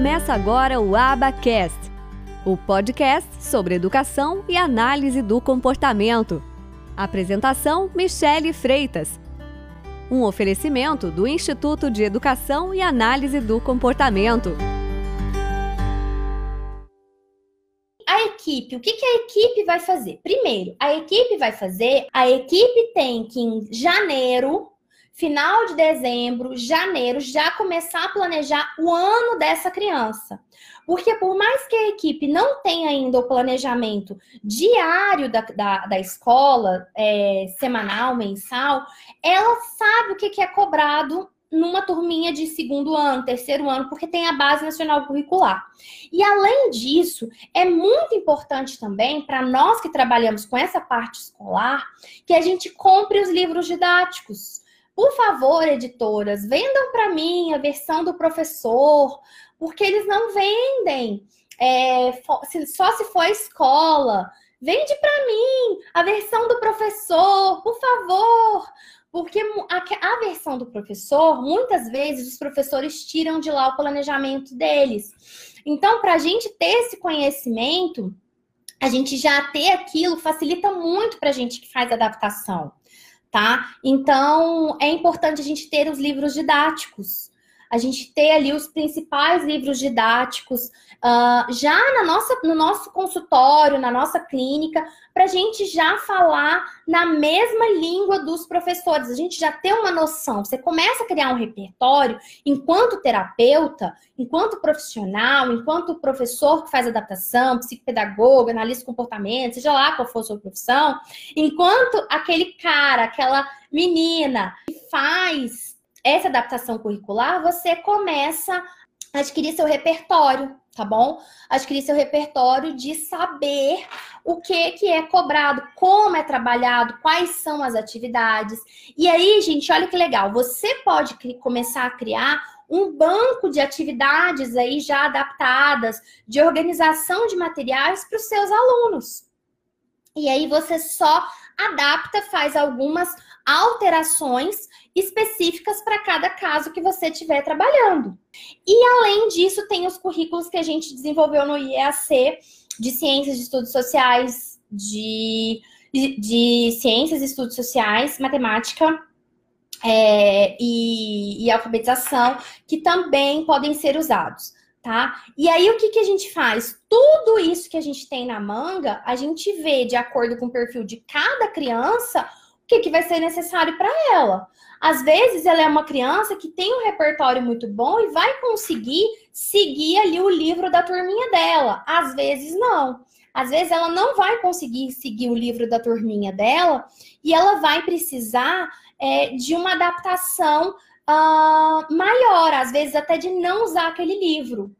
Começa agora o Abacast, o podcast sobre educação e análise do comportamento. Apresentação: Michele Freitas. Um oferecimento do Instituto de Educação e Análise do Comportamento. A equipe, o que, que a equipe vai fazer? Primeiro, a equipe vai fazer, a equipe tem que em janeiro final de dezembro, janeiro, já começar a planejar o ano dessa criança. Porque por mais que a equipe não tenha ainda o planejamento diário da, da, da escola, é, semanal, mensal, ela sabe o que, que é cobrado numa turminha de segundo ano, terceiro ano, porque tem a base nacional curricular. E além disso, é muito importante também para nós que trabalhamos com essa parte escolar, que a gente compre os livros didáticos. Por favor, editoras, vendam para mim a versão do professor, porque eles não vendem. É, só se for a escola. Vende para mim a versão do professor, por favor. Porque a, a, versão do professor, muitas vezes os professores tiram de lá o planejamento deles. Então, para a gente ter esse conhecimento, a gente já ter aquilo facilita muito para a gente que faz adaptação tá? Então, é importante a gente ter os livros didáticos, a gente ter ali os principais livros didáticos uh, já na nossa, no nosso consultório, na nossa clínica, para a gente já falar na mesma língua dos professores, a gente já ter uma noção. Você começa a criar um repertório enquanto terapeuta, enquanto profissional, enquanto professor que faz adaptação, psicopedagogo, analista de comportamento, seja lá qual for a sua profissão, enquanto aquele cara, aquela menina que faz essa adaptação curricular, você começa a adquirir seu repertório, tá bom? Adquirir seu repertório de saber o que, que é cobrado, como é trabalhado, quais são as atividades. E aí, gente, olha que legal, você pode começar a criar um banco de atividades aí já adaptadas, de organização de materiais para os seus alunos. E aí você só adapta, faz algumas alterações específicas para cada caso que você estiver trabalhando. E além disso, tem os currículos que a gente desenvolveu no IEAC de Ciências de Estudos Sociais, de, de, Ciências e Estudos Sociais, Matemática é, e, e alfabetização, que também podem ser usados tá? E aí o que, que a gente faz? Tudo isso que a gente tem na manga, a gente vê de acordo com o perfil de cada criança que, que vai ser necessário para ela. Às vezes, ela é uma criança que tem um repertório muito bom e vai conseguir seguir ali o livro da turminha dela. Às vezes, não. Às vezes, ela não vai conseguir seguir o livro da turminha dela e ela vai precisar é, de uma adaptação uh, maior, às vezes até de não usar aquele livro.